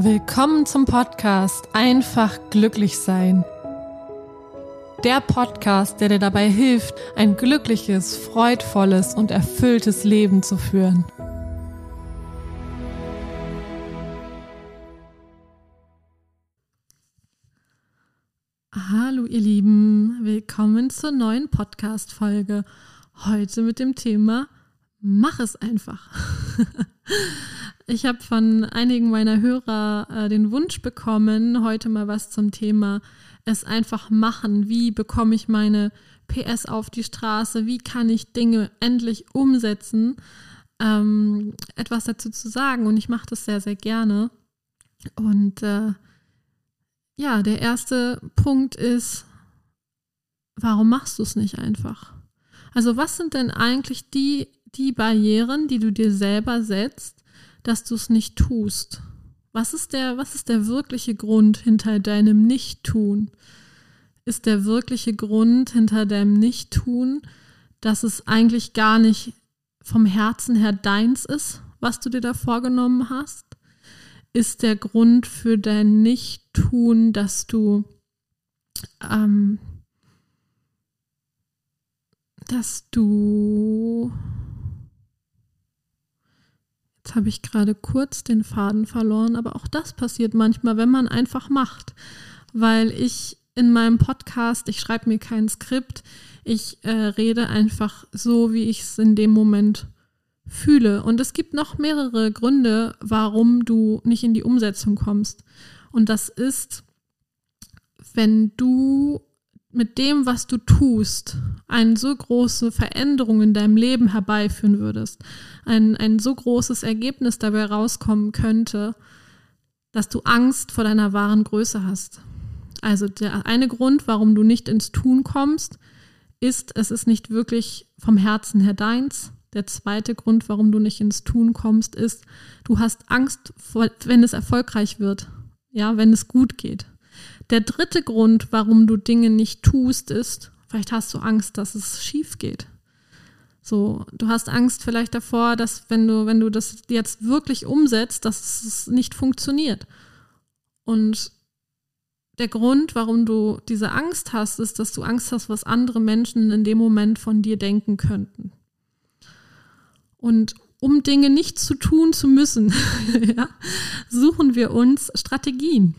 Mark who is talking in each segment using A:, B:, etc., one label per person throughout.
A: Willkommen zum Podcast Einfach glücklich sein. Der Podcast, der dir dabei hilft, ein glückliches, freudvolles und erfülltes Leben zu führen. Hallo ihr Lieben, willkommen zur neuen Podcast-Folge. Heute mit dem Thema Mach es einfach. Ich habe von einigen meiner Hörer äh, den Wunsch bekommen, heute mal was zum Thema es einfach machen. Wie bekomme ich meine PS auf die Straße? Wie kann ich Dinge endlich umsetzen? Ähm, etwas dazu zu sagen und ich mache das sehr, sehr gerne. Und äh, ja, der erste Punkt ist, warum machst du es nicht einfach? Also was sind denn eigentlich die, die Barrieren, die du dir selber setzt, dass du es nicht tust? Was ist, der, was ist der wirkliche Grund hinter deinem Nicht-Tun? Ist der wirkliche Grund hinter deinem Nicht-Tun, dass es eigentlich gar nicht vom Herzen her deins ist, was du dir da vorgenommen hast? Ist der Grund für dein Nicht-Tun, dass du ähm, dass du Jetzt habe ich gerade kurz den Faden verloren, aber auch das passiert manchmal, wenn man einfach macht. Weil ich in meinem Podcast, ich schreibe mir kein Skript, ich äh, rede einfach so, wie ich es in dem Moment fühle. Und es gibt noch mehrere Gründe, warum du nicht in die Umsetzung kommst. Und das ist, wenn du mit dem, was du tust, eine so große Veränderung in deinem Leben herbeiführen würdest, ein, ein so großes Ergebnis dabei rauskommen könnte, dass du Angst vor deiner wahren Größe hast. Also der eine Grund, warum du nicht ins Tun kommst, ist, es ist nicht wirklich vom Herzen her deins. Der zweite Grund, warum du nicht ins Tun kommst, ist, du hast Angst, wenn es erfolgreich wird, ja, wenn es gut geht. Der dritte Grund, warum du Dinge nicht tust, ist, vielleicht hast du Angst, dass es schief geht. So, du hast Angst vielleicht davor, dass wenn du, wenn du das jetzt wirklich umsetzt, dass es nicht funktioniert. Und der Grund, warum du diese Angst hast, ist, dass du Angst hast, was andere Menschen in dem Moment von dir denken könnten. Und um Dinge nicht zu tun zu müssen, ja, suchen wir uns Strategien.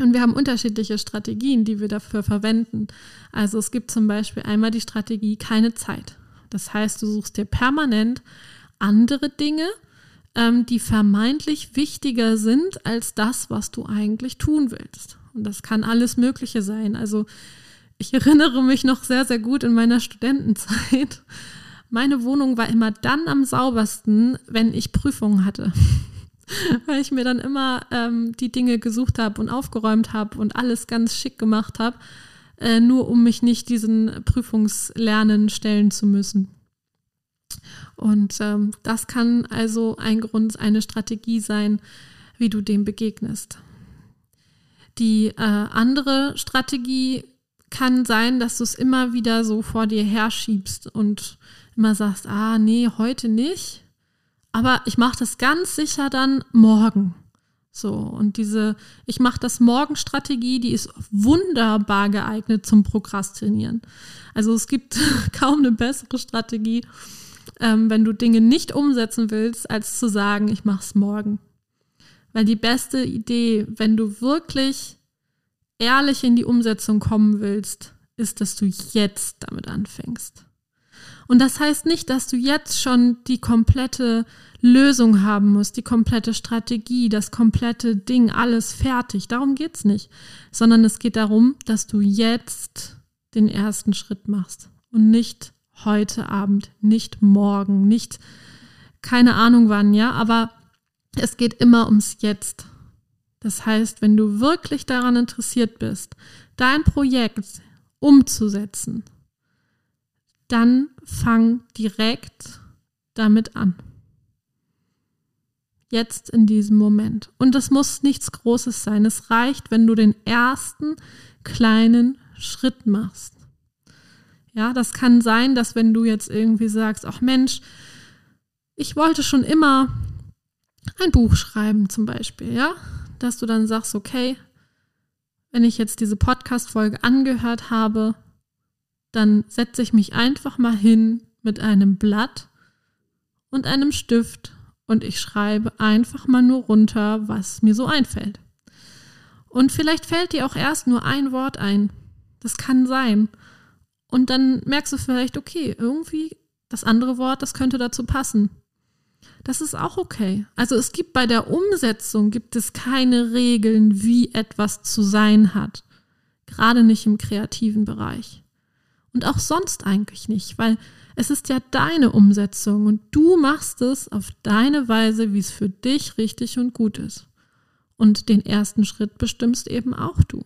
A: Und wir haben unterschiedliche Strategien, die wir dafür verwenden. Also es gibt zum Beispiel einmal die Strategie keine Zeit. Das heißt, du suchst dir permanent andere Dinge, ähm, die vermeintlich wichtiger sind als das, was du eigentlich tun willst. Und das kann alles Mögliche sein. Also ich erinnere mich noch sehr, sehr gut in meiner Studentenzeit. Meine Wohnung war immer dann am saubersten, wenn ich Prüfungen hatte. weil ich mir dann immer ähm, die Dinge gesucht habe und aufgeräumt habe und alles ganz schick gemacht habe, äh, nur um mich nicht diesen Prüfungslernen stellen zu müssen. Und ähm, das kann also ein Grund, eine Strategie sein, wie du dem begegnest. Die äh, andere Strategie kann sein, dass du es immer wieder so vor dir herschiebst und immer sagst, ah nee, heute nicht aber ich mache das ganz sicher dann morgen. So, und diese Ich mache das Morgen-Strategie, die ist wunderbar geeignet zum Prokrastinieren. Also es gibt kaum eine bessere Strategie, ähm, wenn du Dinge nicht umsetzen willst, als zu sagen, ich mache es morgen. Weil die beste Idee, wenn du wirklich ehrlich in die Umsetzung kommen willst, ist, dass du jetzt damit anfängst. Und das heißt nicht, dass du jetzt schon die komplette Lösung haben musst, die komplette Strategie, das komplette Ding, alles fertig. Darum geht es nicht. Sondern es geht darum, dass du jetzt den ersten Schritt machst und nicht heute Abend, nicht morgen, nicht keine Ahnung wann, ja, aber es geht immer ums Jetzt. Das heißt, wenn du wirklich daran interessiert bist, dein Projekt umzusetzen, dann fang direkt damit an. Jetzt in diesem Moment. Und das muss nichts Großes sein. Es reicht, wenn du den ersten kleinen Schritt machst. Ja, das kann sein, dass wenn du jetzt irgendwie sagst, ach Mensch, ich wollte schon immer ein Buch schreiben zum Beispiel, ja, dass du dann sagst, okay, wenn ich jetzt diese Podcast-Folge angehört habe, dann setze ich mich einfach mal hin mit einem Blatt und einem Stift und ich schreibe einfach mal nur runter, was mir so einfällt. Und vielleicht fällt dir auch erst nur ein Wort ein. Das kann sein. Und dann merkst du vielleicht, okay, irgendwie das andere Wort, das könnte dazu passen. Das ist auch okay. Also es gibt bei der Umsetzung gibt es keine Regeln, wie etwas zu sein hat. Gerade nicht im kreativen Bereich. Und auch sonst eigentlich nicht, weil es ist ja deine Umsetzung und du machst es auf deine Weise, wie es für dich richtig und gut ist. Und den ersten Schritt bestimmst eben auch du.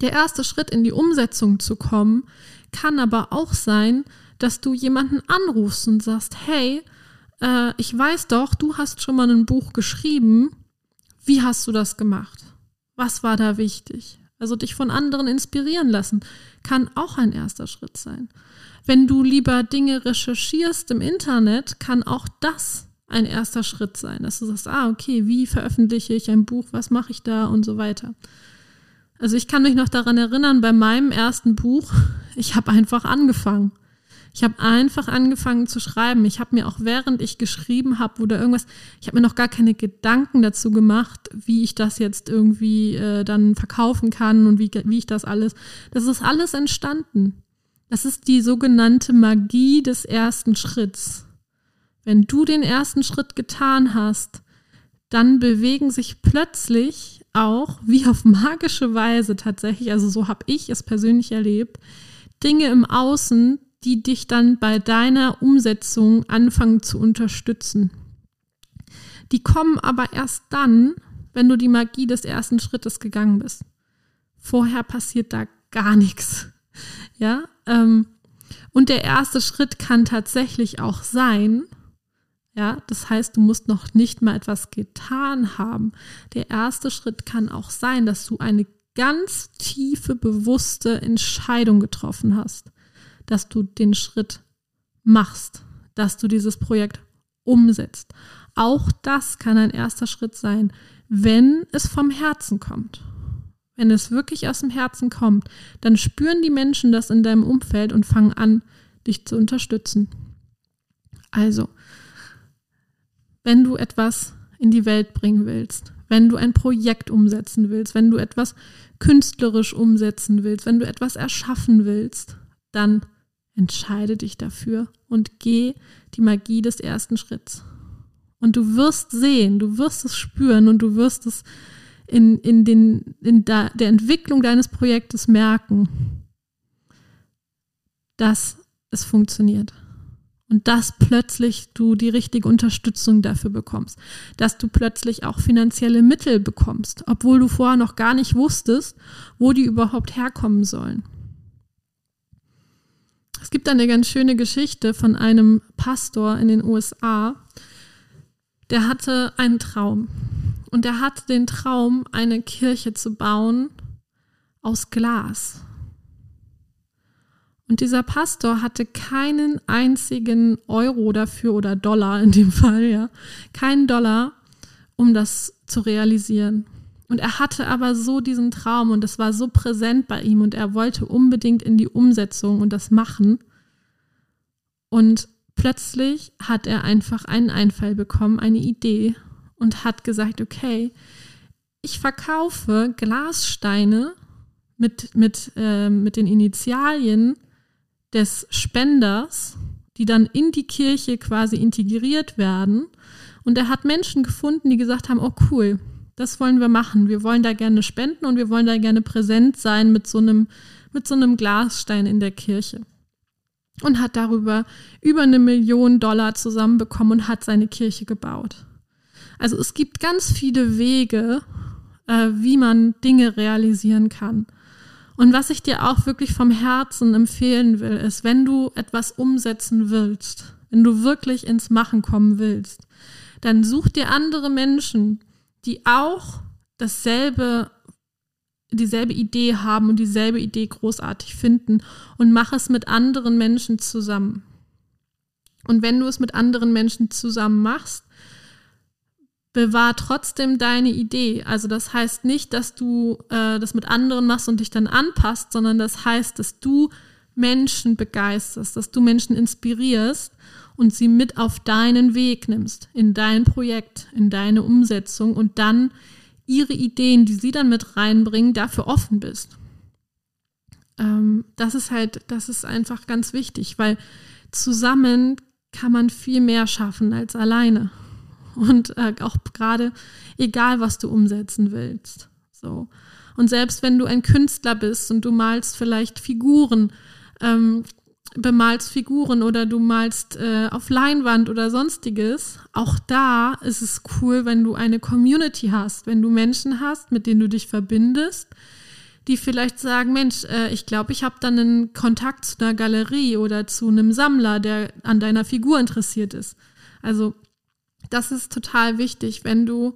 A: Der erste Schritt in die Umsetzung zu kommen, kann aber auch sein, dass du jemanden anrufst und sagst, hey, äh, ich weiß doch, du hast schon mal ein Buch geschrieben. Wie hast du das gemacht? Was war da wichtig? Also dich von anderen inspirieren lassen, kann auch ein erster Schritt sein. Wenn du lieber Dinge recherchierst im Internet, kann auch das ein erster Schritt sein, dass du sagst, ah, okay, wie veröffentliche ich ein Buch, was mache ich da und so weiter. Also ich kann mich noch daran erinnern, bei meinem ersten Buch, ich habe einfach angefangen. Ich habe einfach angefangen zu schreiben. Ich habe mir auch während ich geschrieben habe oder irgendwas, ich habe mir noch gar keine Gedanken dazu gemacht, wie ich das jetzt irgendwie äh, dann verkaufen kann und wie, wie ich das alles. Das ist alles entstanden. Das ist die sogenannte Magie des ersten Schritts. Wenn du den ersten Schritt getan hast, dann bewegen sich plötzlich auch, wie auf magische Weise tatsächlich, also so habe ich es persönlich erlebt, Dinge im Außen, die dich dann bei deiner Umsetzung anfangen zu unterstützen. Die kommen aber erst dann, wenn du die Magie des ersten Schrittes gegangen bist. Vorher passiert da gar nichts. Ja, ähm, und der erste Schritt kann tatsächlich auch sein, ja, das heißt, du musst noch nicht mal etwas getan haben. Der erste Schritt kann auch sein, dass du eine ganz tiefe, bewusste Entscheidung getroffen hast dass du den Schritt machst, dass du dieses Projekt umsetzt. Auch das kann ein erster Schritt sein, wenn es vom Herzen kommt. Wenn es wirklich aus dem Herzen kommt, dann spüren die Menschen das in deinem Umfeld und fangen an, dich zu unterstützen. Also, wenn du etwas in die Welt bringen willst, wenn du ein Projekt umsetzen willst, wenn du etwas künstlerisch umsetzen willst, wenn du etwas erschaffen willst, dann Entscheide dich dafür und geh die Magie des ersten Schritts. Und du wirst sehen, du wirst es spüren und du wirst es in, in, den, in der, der Entwicklung deines Projektes merken, dass es funktioniert. Und dass plötzlich du die richtige Unterstützung dafür bekommst. Dass du plötzlich auch finanzielle Mittel bekommst, obwohl du vorher noch gar nicht wusstest, wo die überhaupt herkommen sollen. Gibt eine ganz schöne Geschichte von einem Pastor in den USA, der hatte einen Traum. Und er hatte den Traum, eine Kirche zu bauen aus Glas. Und dieser Pastor hatte keinen einzigen Euro dafür oder Dollar in dem Fall, ja, keinen Dollar, um das zu realisieren. Und er hatte aber so diesen Traum und das war so präsent bei ihm und er wollte unbedingt in die Umsetzung und das machen. Und plötzlich hat er einfach einen Einfall bekommen, eine Idee und hat gesagt, okay, ich verkaufe Glassteine mit, mit, äh, mit den Initialien des Spenders, die dann in die Kirche quasi integriert werden. Und er hat Menschen gefunden, die gesagt haben, oh cool, das wollen wir machen. Wir wollen da gerne spenden und wir wollen da gerne präsent sein mit so einem, mit so einem Glasstein in der Kirche. Und hat darüber über eine Million Dollar zusammenbekommen und hat seine Kirche gebaut. Also es gibt ganz viele Wege, äh, wie man Dinge realisieren kann. Und was ich dir auch wirklich vom Herzen empfehlen will, ist, wenn du etwas umsetzen willst, wenn du wirklich ins Machen kommen willst, dann such dir andere Menschen, die auch dasselbe, dieselbe Idee haben und dieselbe Idee großartig finden und mach es mit anderen Menschen zusammen. Und wenn du es mit anderen Menschen zusammen machst, bewahr trotzdem deine Idee. Also das heißt nicht, dass du äh, das mit anderen machst und dich dann anpasst, sondern das heißt, dass du Menschen begeisterst, dass du Menschen inspirierst und sie mit auf deinen Weg nimmst, in dein Projekt, in deine Umsetzung und dann ihre Ideen, die sie dann mit reinbringen, dafür offen bist. Ähm, das ist halt, das ist einfach ganz wichtig, weil zusammen kann man viel mehr schaffen als alleine. Und äh, auch gerade egal, was du umsetzen willst. So. Und selbst wenn du ein Künstler bist und du malst vielleicht Figuren, ähm, bemalst Figuren oder du malst äh, auf Leinwand oder sonstiges, auch da ist es cool, wenn du eine Community hast, wenn du Menschen hast, mit denen du dich verbindest, die vielleicht sagen, Mensch, äh, ich glaube, ich habe dann einen Kontakt zu einer Galerie oder zu einem Sammler, der an deiner Figur interessiert ist. Also das ist total wichtig, wenn du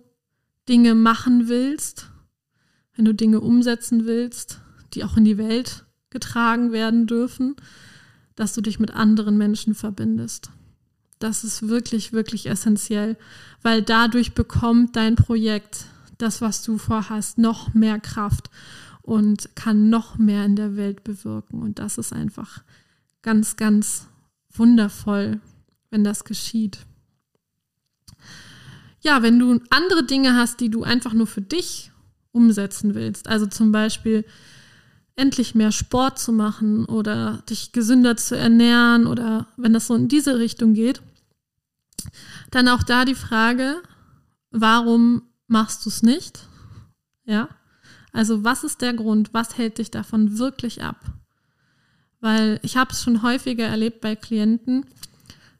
A: Dinge machen willst, wenn du Dinge umsetzen willst, die auch in die Welt getragen werden dürfen, dass du dich mit anderen Menschen verbindest. Das ist wirklich, wirklich essentiell, weil dadurch bekommt dein Projekt, das, was du vorhast, noch mehr Kraft und kann noch mehr in der Welt bewirken. Und das ist einfach ganz, ganz wundervoll, wenn das geschieht. Ja, wenn du andere Dinge hast, die du einfach nur für dich umsetzen willst, also zum Beispiel endlich mehr Sport zu machen oder dich gesünder zu ernähren oder wenn das so in diese Richtung geht, dann auch da die Frage, warum machst du es nicht? Ja, also was ist der Grund? Was hält dich davon wirklich ab? Weil ich habe es schon häufiger erlebt bei Klienten,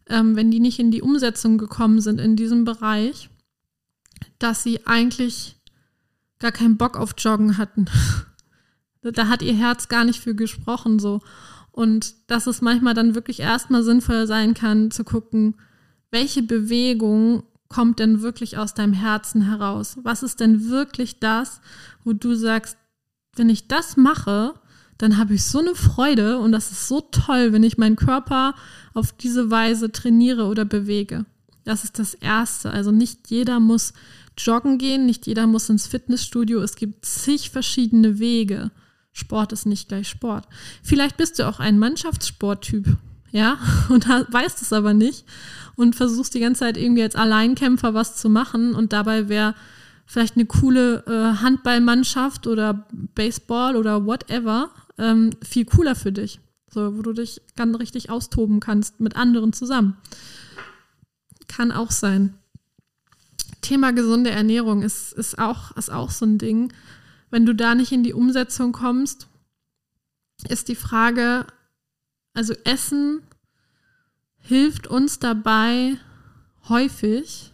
A: ähm, wenn die nicht in die Umsetzung gekommen sind in diesem Bereich, dass sie eigentlich gar keinen Bock auf Joggen hatten. da hat ihr Herz gar nicht für gesprochen so. Und dass es manchmal dann wirklich erstmal sinnvoll sein kann, zu gucken, welche Bewegung kommt denn wirklich aus deinem Herzen heraus? Was ist denn wirklich das, wo du sagst, wenn ich das mache, dann habe ich so eine Freude und das ist so toll, wenn ich meinen Körper auf diese Weise trainiere oder bewege. Das ist das Erste. Also nicht jeder muss joggen gehen, nicht jeder muss ins Fitnessstudio. Es gibt zig verschiedene Wege. Sport ist nicht gleich Sport. Vielleicht bist du auch ein Mannschaftssporttyp, ja, und weißt es aber nicht und versuchst die ganze Zeit irgendwie als Alleinkämpfer was zu machen und dabei wäre vielleicht eine coole äh, Handballmannschaft oder Baseball oder whatever ähm, viel cooler für dich. So, wo du dich ganz richtig austoben kannst mit anderen zusammen. Kann auch sein. Thema gesunde Ernährung ist, ist, auch, ist auch so ein Ding. Wenn du da nicht in die Umsetzung kommst, ist die Frage, also Essen hilft uns dabei häufig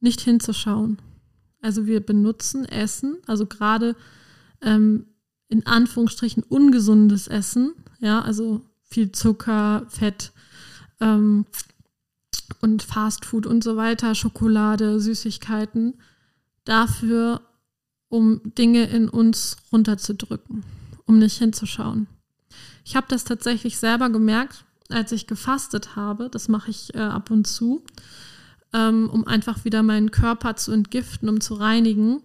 A: nicht hinzuschauen. Also wir benutzen Essen, also gerade ähm, in Anführungsstrichen ungesundes Essen, ja, also viel Zucker, Fett ähm, und Fastfood und so weiter, Schokolade, Süßigkeiten, dafür, um Dinge in uns runterzudrücken, um nicht hinzuschauen. Ich habe das tatsächlich selber gemerkt, als ich gefastet habe. Das mache ich äh, ab und zu ähm, um einfach wieder meinen Körper zu entgiften, um zu reinigen.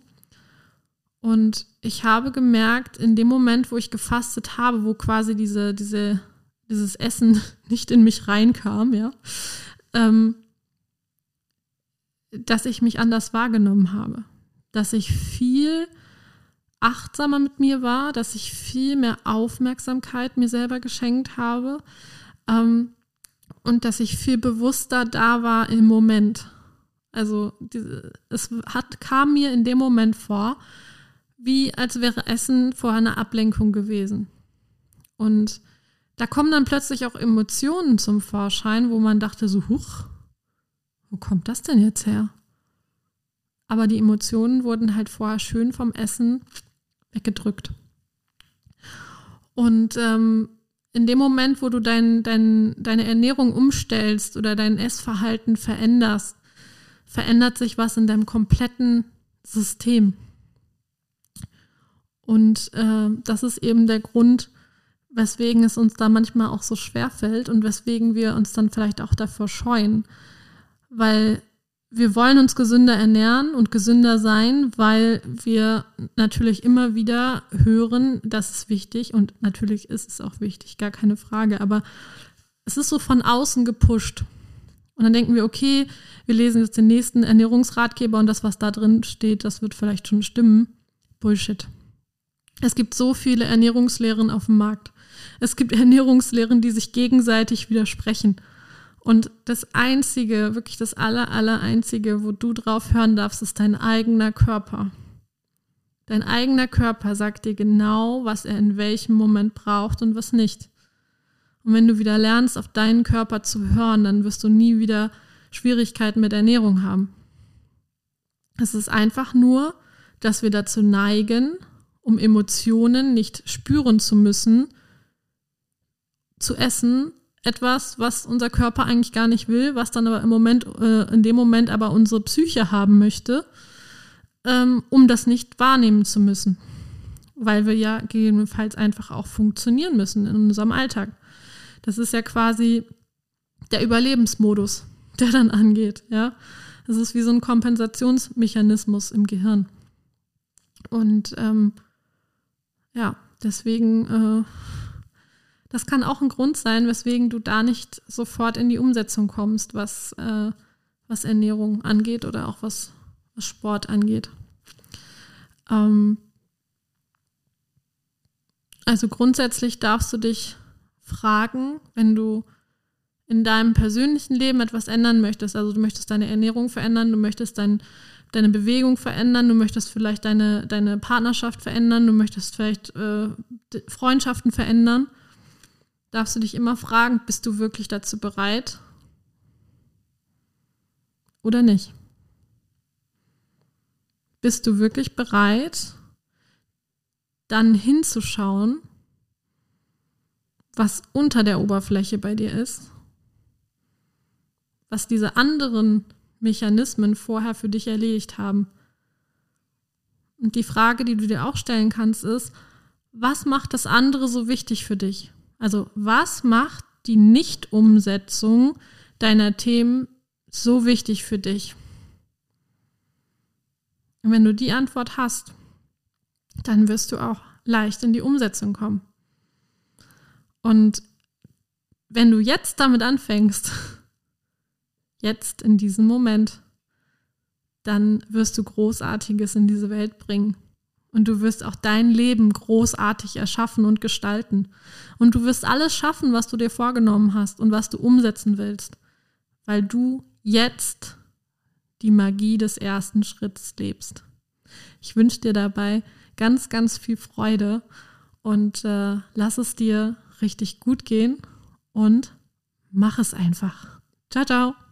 A: Und ich habe gemerkt, in dem Moment, wo ich gefastet habe, wo quasi diese, diese, dieses Essen nicht in mich reinkam, ja, ähm, dass ich mich anders wahrgenommen habe. Dass ich viel achtsamer mit mir war, dass ich viel mehr Aufmerksamkeit mir selber geschenkt habe. Ähm, und dass ich viel bewusster da war im Moment. Also diese, es hat, kam mir in dem Moment vor, wie als wäre Essen vor einer Ablenkung gewesen. Und da kommen dann plötzlich auch Emotionen zum Vorschein, wo man dachte so, huch, wo kommt das denn jetzt her? Aber die Emotionen wurden halt vorher schön vom Essen weggedrückt. Und ähm, in dem Moment, wo du dein, dein, deine Ernährung umstellst oder dein Essverhalten veränderst, verändert sich was in deinem kompletten System. Und äh, das ist eben der Grund, weswegen es uns da manchmal auch so schwer fällt und weswegen wir uns dann vielleicht auch davor scheuen. Weil wir wollen uns gesünder ernähren und gesünder sein, weil wir natürlich immer wieder hören, das ist wichtig und natürlich ist es auch wichtig, gar keine Frage, aber es ist so von außen gepusht. Und dann denken wir, okay, wir lesen jetzt den nächsten Ernährungsratgeber und das, was da drin steht, das wird vielleicht schon stimmen. Bullshit. Es gibt so viele Ernährungslehren auf dem Markt. Es gibt Ernährungslehren, die sich gegenseitig widersprechen. Und das Einzige, wirklich das aller, aller Einzige, wo du drauf hören darfst, ist dein eigener Körper. Dein eigener Körper sagt dir genau, was er in welchem Moment braucht und was nicht. Und wenn du wieder lernst, auf deinen Körper zu hören, dann wirst du nie wieder Schwierigkeiten mit Ernährung haben. Es ist einfach nur, dass wir dazu neigen, um Emotionen nicht spüren zu müssen, zu essen, etwas, was unser Körper eigentlich gar nicht will, was dann aber im Moment, äh, in dem Moment aber unsere Psyche haben möchte, ähm, um das nicht wahrnehmen zu müssen. Weil wir ja gegebenenfalls einfach auch funktionieren müssen in unserem Alltag. Das ist ja quasi der Überlebensmodus, der dann angeht, ja. Das ist wie so ein Kompensationsmechanismus im Gehirn. Und ähm, ja, deswegen äh, das kann auch ein Grund sein, weswegen du da nicht sofort in die Umsetzung kommst, was, äh, was Ernährung angeht oder auch was, was Sport angeht. Ähm also grundsätzlich darfst du dich fragen, wenn du in deinem persönlichen Leben etwas ändern möchtest. Also du möchtest deine Ernährung verändern, du möchtest dein, deine Bewegung verändern, du möchtest vielleicht deine, deine Partnerschaft verändern, du möchtest vielleicht äh, Freundschaften verändern darfst du dich immer fragen, bist du wirklich dazu bereit oder nicht? Bist du wirklich bereit, dann hinzuschauen, was unter der Oberfläche bei dir ist, was diese anderen Mechanismen vorher für dich erledigt haben. Und die Frage, die du dir auch stellen kannst, ist, was macht das andere so wichtig für dich? Also was macht die Nichtumsetzung deiner Themen so wichtig für dich? Und wenn du die Antwort hast, dann wirst du auch leicht in die Umsetzung kommen. Und wenn du jetzt damit anfängst, jetzt in diesem Moment, dann wirst du Großartiges in diese Welt bringen. Und du wirst auch dein Leben großartig erschaffen und gestalten. Und du wirst alles schaffen, was du dir vorgenommen hast und was du umsetzen willst, weil du jetzt die Magie des ersten Schritts lebst. Ich wünsche dir dabei ganz, ganz viel Freude und äh, lass es dir richtig gut gehen und mach es einfach. Ciao, ciao.